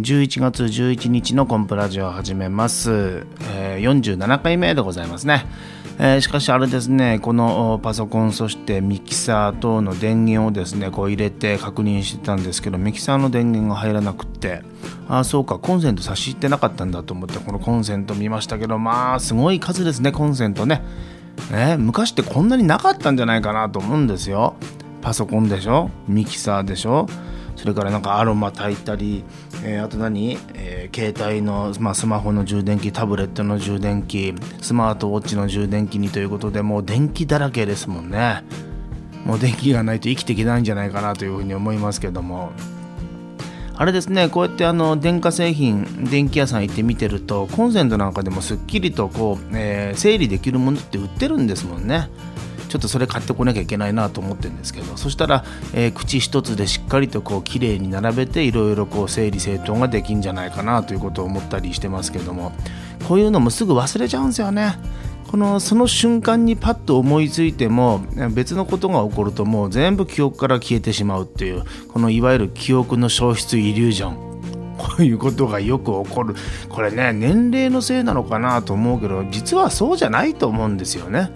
11月11日のコンプラジオを始めます、えー、47回目でございますね、えー、しかしあれですねこのパソコンそしてミキサー等の電源をですねこう入れて確認してたんですけどミキサーの電源が入らなくってああそうかコンセント差し入ってなかったんだと思ってこのコンセント見ましたけどまあすごい数ですねコンセントね。ね昔ってこんなになかったんじゃないかなと思うんですよ。パソコンでしょ？ミキサーでしょ？それからなんかアロマ炊いたり、えー、あと何、えー、携帯の、まあ、スマホの充電器タブレットの充電器スマートウォッチの充電器にということでもう電気だらけですもんね。もう電気がないと生きていけないんじゃないかなというふうに思いますけども。あれですねこうやってあの電化製品電気屋さん行って見てるとコンセントなんかでもすっきりとこう、えー、整理できるものって売ってるんですもんね。ちょっとそれ買ってこなきゃいけないなと思ってるんですけどそしたら、えー、口一つでしっかりとこう綺麗に並べていろいろこう整理整頓ができんじゃないかなということを思ったりしてますけどもこういうのもすぐ忘れちゃうんですよね。このその瞬間にパッと思いついても別のことが起こるともう全部記憶から消えてしまうっていうこのいわゆる記憶の消失イリュージョンこういうことがよく起こるこれね年齢のせいなのかなと思うけど実はそうじゃないと思うんですよね。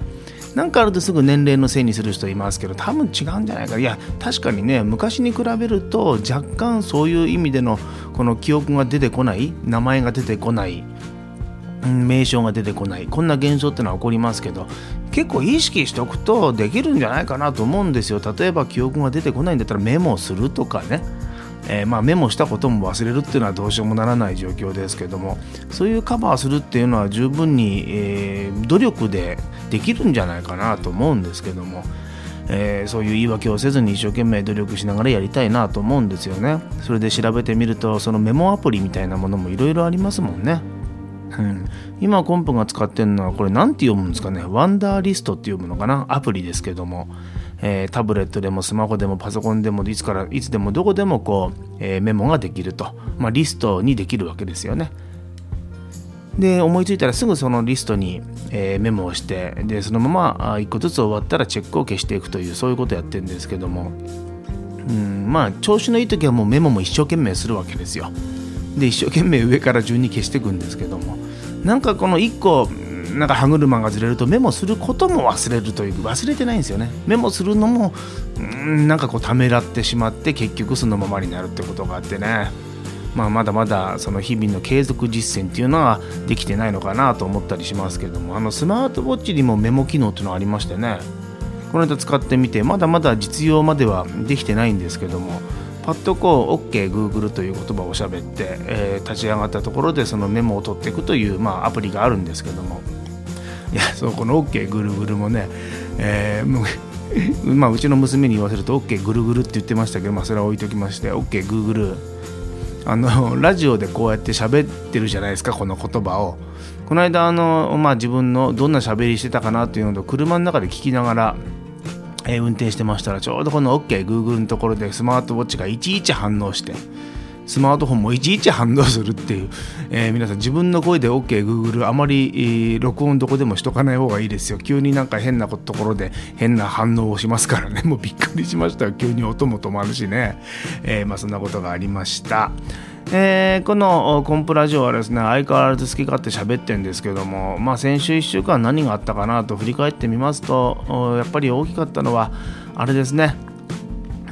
なんかあるとすぐ年齢のせいにする人いますけど多分違うんじゃないか。いや確かにね昔に比べると若干そういう意味でのこの記憶が出てこない名前が出てこない名称が出てこないこんな現象ってのは起こりますけど結構意識しておくとできるんじゃないかなと思うんですよ。例えば記憶が出てこないんだったらメモするとかね。えー、まあ、メモしたことも忘れるっていうのはどうしようもならない状況ですけどもそういうカバーするっていうのは十分に、えー、努力でできるんじゃないかなと思うんですけども、えー、そういう言い訳をせずに一生懸命努力しながらやりたいなと思うんですよね。それで調べてみるとそのメモアプリみたいなものもいろいろありますもんね。うん、今コンプが使ってるのはこれ何て読むんですかね？ワンダーリストって読むのかな？アプリですけども。えー、タブレットでもスマホでもパソコンでもいつからいつでもどこでもこう、えー、メモができると、まあ、リストにできるわけですよね。で思いついたらすぐそのリストに、えー、メモをしてでそのまま1個ずつ終わったらチェックを消していくというそういうことをやってるんですけども、うん、まあ調子のいい時はもうメモも一生懸命するわけですよ。で一生懸命上から順に消していくんですけども。なんかこの1個なんか歯車がずれるとメモすることも忘れるという忘れてないんですよね。メモするのもんなんかこうためらってしまって結局そのままになるってことがあってね。まあ、まだまだその日々の継続実践っていうのはできてないのかなと思ったりしますけれどもあのスマートウォッチにもメモ機能っていうのがありましてね。この間使ってみてまだまだ実用まではできてないんですけどもパッとこう OKGoogle という言葉を喋って、えー、立ち上がったところでそのメモを取っていくという、まあ、アプリがあるんですけども。いやそうこの OK ぐるぐるもね、えー、まあうちの娘に言わせると OK ぐるぐるって言ってましたけど、まあ、それは置いときまして OK グーグル。あのラジオでこうやって喋ってるじゃないですかこの言葉を。この間あの、まあ、自分のどんな喋りしてたかなっていうのと車の中で聞きながら、えー、運転してましたらちょうどこの OKGoogle のところでスマートウォッチがいちいち反応してスマートフォンもいちいち反応するっていう、えー、皆さん自分の声で OKGoogle あまり、録音どこでもしとかない方がいいですよ。急になんか変なところで変な反応をしますからね。もうびっくりしました急に音も止まるしね、えー、まあ、そんなことがありました。えー、このコンプラジオはですね相変わらず好き勝手喋ってるんですけども、まあ、先週1週間何があったかなと振り返ってみますとやっぱり大きかったのはあれですね。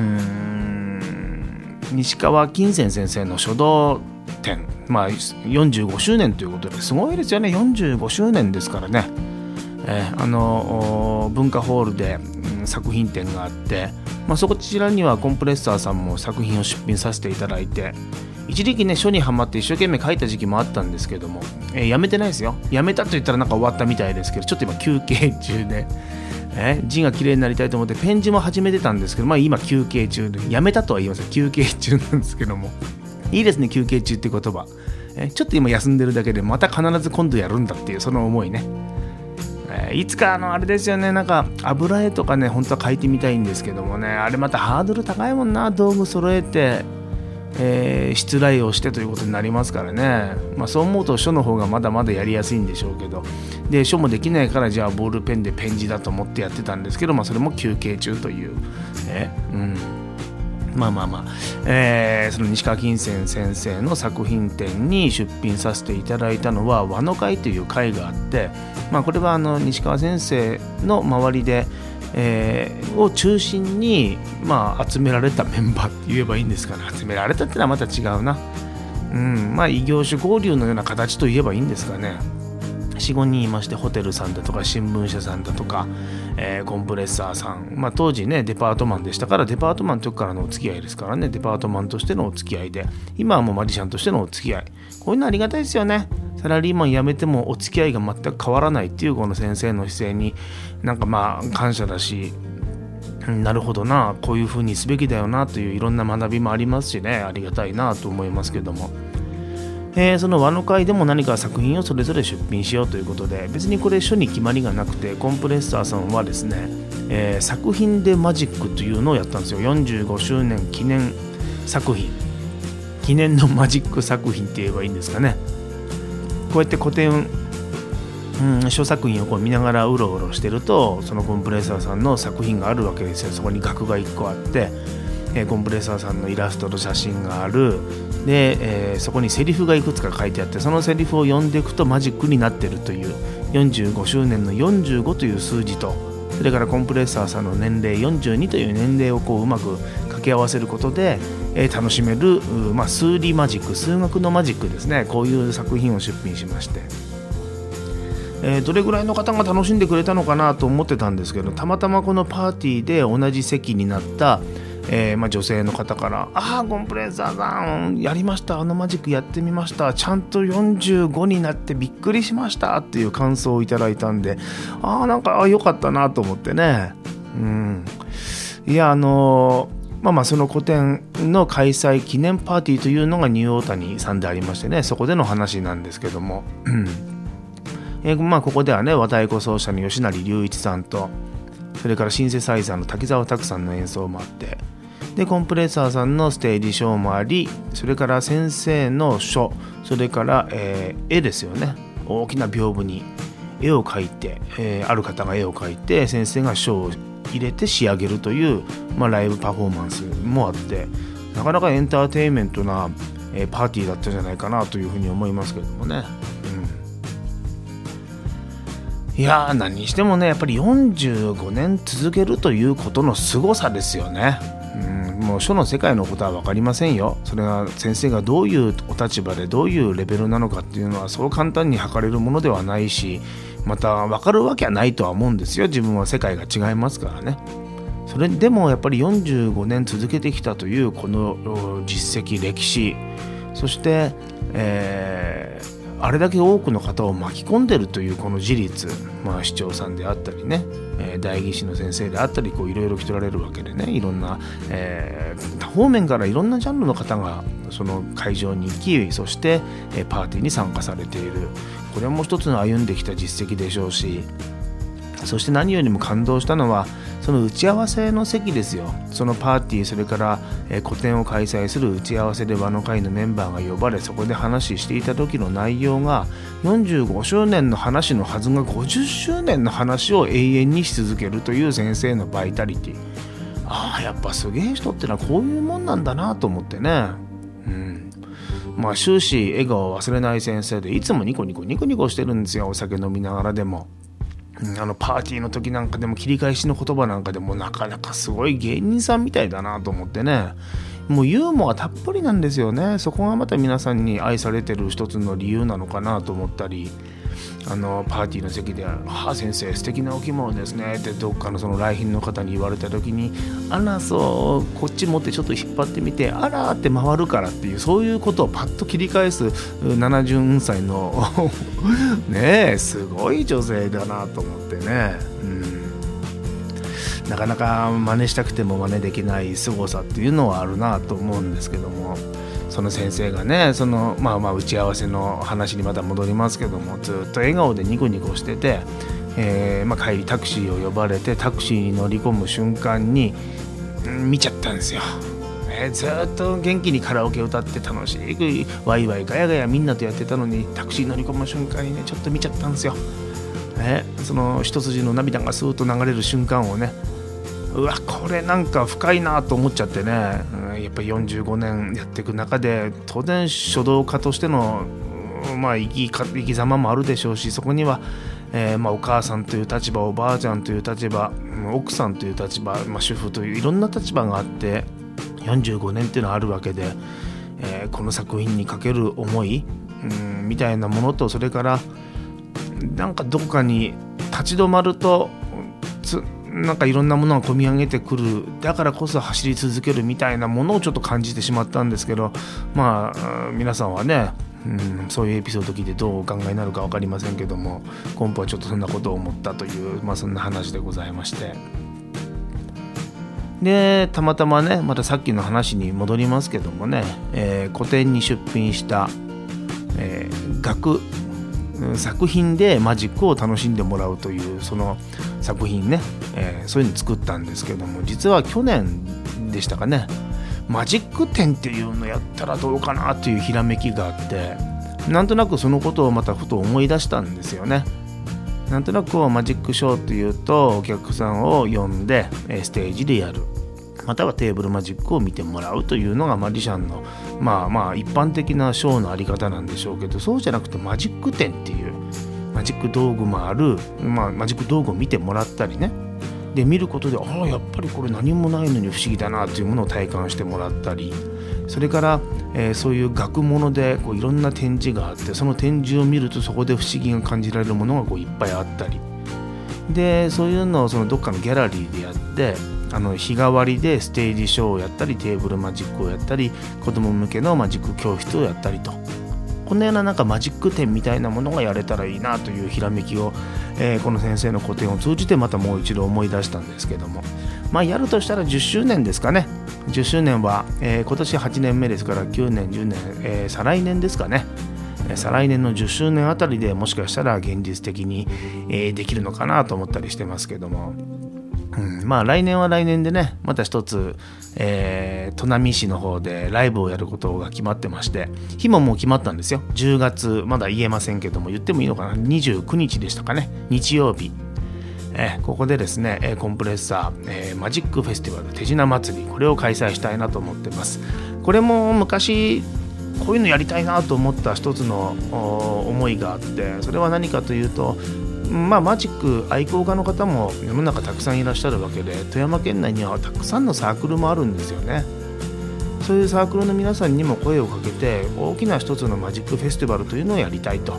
うん西川金銭先生の書道展、まあ、45周年ということですごいですよね。45周年ですからね、えー、あの文化ホールで、作品展があって、まあ、そこちらにはコンプレッサーさんも作品を出品させていただいて一時期ね書にはまって一生懸命書いた時期もあったんですけども、えー、やめてないですよ。やめたと言ったらなんか終わったみたいですけどちょっと今休憩中でえ字が綺麗になりたいと思ってペン字も始めてたんですけど、まあ、今休憩中でやめたとは言いません。休憩中なんですけども。いいですね休憩中って言葉。えちょっと今休んでるだけでまた必ず今度やるんだっていうその思いね、えいつかあのあれですよねなんか油絵とかね本当は描いてみたいんですけどもねあれまたハードル高いもんな道具揃えて。えー、失礼をしてということになりますからね、まあ、そう思うと書の方がまだまだやりやすいんでしょうけど。で書もできないからじゃあボールペンでペン字だと思ってやってたんですけど、まあ、それも休憩中という、えうん。まあまあまあ、えー、その西川金泉先生の作品展に出品させていただいたのは和の会という会があって、まあ、これはあの西川先生の周りで、えー、を中心に、まあ、集められたメンバーって言えばいいんですかね集められたってのはまた違うな、うん。まあ、異業種合流のような形と言えばいいんですかね。45人いましてホテルさんだとか新聞社さんだとか、えー、コンプレッサーさん、まあ、当時ねデパートマンでしたからデパートマンの時からのお付き合いですからね。デパートマンとしてのお付き合いで。今はもうマジシャンとしてのお付き合い。こういうのありがたいですよね。サラリーマン辞めてもお付き合いが全く変わらないっていうこの先生の姿勢になんかまあ感謝だしなるほどなこういうふうにすべきだよなといういろんな学びもありますしねありがたいなと思いますけども。えー、その和の会でも何か作品をそれぞれ出品しようということで別にこれ書に決まりがなくてコンプレッサーさんはですね、えー、作品でマジックというのをやったんですよ。45周年記念作品。記念のマジック作品って言えばいいんですかね。こうやって古典うん、書作品をこう見ながらうろうろしてるとそのコンプレッサーさんの作品があるわけですよ。そこに額が1個あってえー、コンプレッサーさんのイラストと写真がある。で、えー、そこにセリフがいくつか書いてあってそのセリフを読んでいくとマジックになってるという45周年の45という数字とそれからコンプレッサーさんの年齢42という年齢をこううまく掛け合わせることで、えー、楽しめる、まあ、数理マジック数学のマジックですね。こういう作品を出品しまして。えー、どれぐらいの方が楽しんでくれたのかなと思ってたんですけどたまたまこのパーティーで同じ席になった、えー、まあ、女性の方から「ああコンプレッサーさんやりましたあのマジックやってみました。ちゃんと45になってびっくりしました」っていう感想をいただいたんでああなんか良かったなと思ってね。うん。いやあのーまあまあその個展の開催記念パーティーというのがニューオータニさんでありましてねそこでの話なんですけども、えー、まあここではね和太鼓奏者の吉成隆一さんとそれからシンセサイザーの滝沢拓さんの演奏もあってでコンプレッサーさんのステージショーもありそれから先生の書それから、えー、絵ですよね。大きな屏風に絵を描いて、えー、ある方が絵を描いて先生が書を入れて仕上げるという、まあ、ライブパフォーマンスもあってなかなかエンターテインメントな、えー、パーティーだったんじゃないかなというふうに思いますけれどもね。うん、いやー何にしてもねやっぱり45年続けるということの凄さですよね。もう書の世界のことは分かりませんよそれが先生がどういうお立場でどういうレベルなのかっていうのはそう簡単に測れるものではないしまた分かるわけはないとは思うんですよ。自分は世界が違いますからね。それでもやっぱり45年続けてきたというこの実績歴史。そして、えー、あれだけ多くの方を巻き込んでるというこの事実、まあ、市長さんであったりね。え代議士の先生であったりいろいろ来ておられるわけでねいろんな、えー、方面からいろんなジャンルの方がその会場に行きそして、えパーティーに参加されている。これも一つの歩んできた実績でしょうしそして何よりも感動したのはその打ち合わせの席ですよ。そのパーティーそれから、え、個展を開催する打ち合わせで和の会のメンバーが呼ばれそこで話していた時の内容が45周年の話のはずが50周年の話を永遠にし続けるという先生のバイタリティ。ああやっぱすげえ人ってのはこういうもんなんだなと思ってね。うん。まあ終始笑顔を忘れない先生でいつもニコニコニコニコしてるんですよ。お酒飲みながらでも。あのパーティーの時なんかでも切り返しの言葉なんかでもなかなかすごい芸人さんみたいだなと思ってね。もうユーモアたっぷりなんですよね。そこがまた皆さんに愛されてる一つの理由なのかなと思ったり。あのパーティーの席で「はあ先生素敵なお着物ですね」ってどっかのその来賓の方に言われた時に「あらそうこっち持ってちょっと引っ張ってみてあら」って回るからっていうそういうことをパッと切り返す70歳の ねえすごい女性だなと思ってね。うんなかなか真似したくても真似できない凄さっていうのはあるなと思うんですけどもその先生がねそのまあまあ打ち合わせの話にまた戻りますけどもずっと笑顔でニコニコしてて、えー、まあ、帰りタクシーを呼ばれてタクシーに乗り込む瞬間に、うん、見ちゃったんですよ。えー、ずっと元気にカラオケ歌って楽しくワイワイガヤガヤみんなとやってたのにタクシー乗り込む瞬間にねちょっと見ちゃったんですよ。ね、その一筋の涙がスーッと流れる瞬間をねうわこれなんか深いなと思っちゃってね、っぱり45年やっていく中で当然書道家としてのまあ、生き生き様もあるでしょうしそこには、えー、まあ、お母さんという立場おばあちゃんという立場奥さんという立場、まあ、主婦といういろんな立場があって45年っていうのはあるわけで、えー、この作品にかける思い、みたいなものとそれからなんかどこかに立ち止まるとつなんかいろんなものが込み上げてくる。だからこそ走り続けるみたいなものをちょっと感じてしまったんですけど。まあ皆さんはねうん、そういうエピソード聞いてどうお考えになるか分かりませんけども。コンプはちょっとそんなことを思ったという、まあ、そんな話でございまして。でたまたまねまたさっきの話に戻りますけどもね、えー、古典に出品した、えー、楽作品でマジックを楽しんでもらうというその作品ね、えー、そういうの作ったんですけども実は去年でしたかね。マジック展っていうのやったらどうかなというひらめきがあってなんとなくそのことをまたふと思い出したんですよね。なんとなくマジックショーっていうとお客さんを呼んでステージでやる。またはテーブルマジックを見てもらうというのがマジシャンのまあまあ一般的なショーのあり方なんでしょうけどそうじゃなくてマジック展っていうマジック道具もある、まあ、マジック道具を見てもらったりね。で見ることでああやっぱりこれ何もないのに不思議だなというものを体感してもらったり。それから、えー、そういう学物でこういろんな展示があってその展示を見るとそこで不思議が感じられるものがこういっぱいあったり。でそういうのをそのどっかのギャラリーでやってあの日替わりでステージショーをやったりテーブルマジックをやったり子供向けのマジック教室をやったりと。このようななんかマジック展みたいなものがやれたらいいなというひらめきを、えー、この先生の個展を通じてまたもう一度思い出したんですけども。まあやるとしたら10周年ですかね。10周年は、えー、今年8年目ですから9年10年、えー、再来年ですかね。再来年の10周年あたりでもしかしたら現実的に、え、できるのかなと思ったりしてますけども。うん、まあ来年は来年でねまた一つ、えー、砺波市の方でライブをやることが決まってまして日ももう決まったんですよ。10月まだ言えませんけども言ってもいいのかな？29日でしたかね。日曜日。え、ここでですね、コンプレッサー、えー、マジックフェスティバル手品祭りこれを開催したいなと思ってます。これも昔こういうのやりたいなと思った一つの思いがあってそれは何かというとまあ、マジック愛好家の方も世の中たくさんいらっしゃるわけで富山県内にはたくさんのサークルもあるんですよね。そういうサークルの皆さんにも声をかけて大きな一つのマジックフェスティバルというのをやりたいと、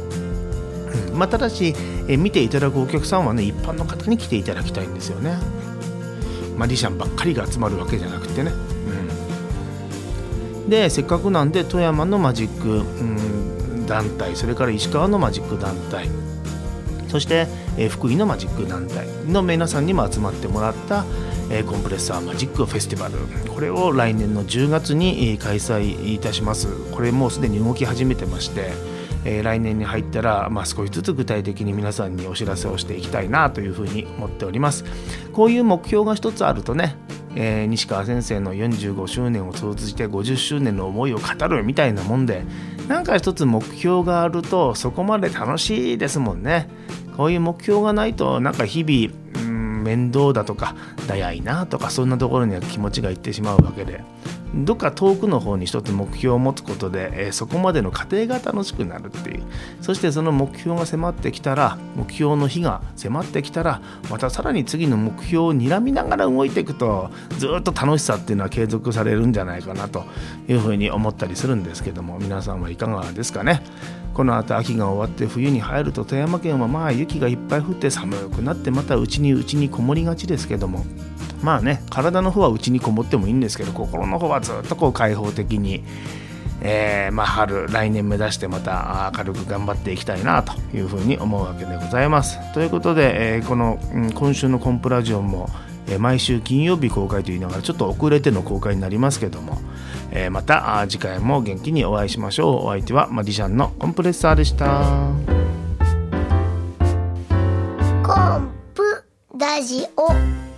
まあ、ただしえ見ていただくお客さんはね一般の方に来ていただきたいんですよね。マジシャンばっかりが集まるわけじゃなくてね、うん、でせっかくなんで富山のマジック、うん、団体それから石川のマジック団体そして、え、福井のマジック団体の皆さんにも集まってもらった、え、コンプレッサーマジックフェスティバル。これを来年の10月に開催いたします。これもうすでに動き始めてましてえ、来年に入ったら、まあ、少しずつ具体的に皆さんにお知らせをしていきたいなというふうに思っております。こういう目標が一つあるとねえー、西川先生の45周年を通じて50周年の思いを語るみたいなもんでなんか一つ目標があるとそこまで楽しいですもんね。こういう目標がないとなんか日々、面倒だとかだやいなとかそんなところには気持ちがいってしまうわけで。どっか遠くの方に一つ目標を持つことで、え、そこまでの過程が楽しくなるっていう。そしてその目標が迫ってきたら目標の日が迫ってきたらまたさらに次の目標を睨みながら動いていくとずっと楽しさっていうのは継続されるんじゃないかなというふうに思ったりするんですけども皆さんはいかがですかね？この後秋が終わって冬に入ると富山県はまあ雪がいっぱい降って寒くなってまたうちにうちにこもりがちですけどもまあね体の方はうちにこもってもいいんですけど心の方はずっとこう開放的に、えー、まあ、春来年目指してまた明るく頑張っていきたいなというふうに思うわけでございます。ということで、えー、この、うん、今週のコンプラジオも、え、毎週金曜日公開と言いながらちょっと遅れての公開になりますけども、えまた次回も元気にお会いしましょう。お相手はマジシャンのコンプレッサーでした。コンプラジオ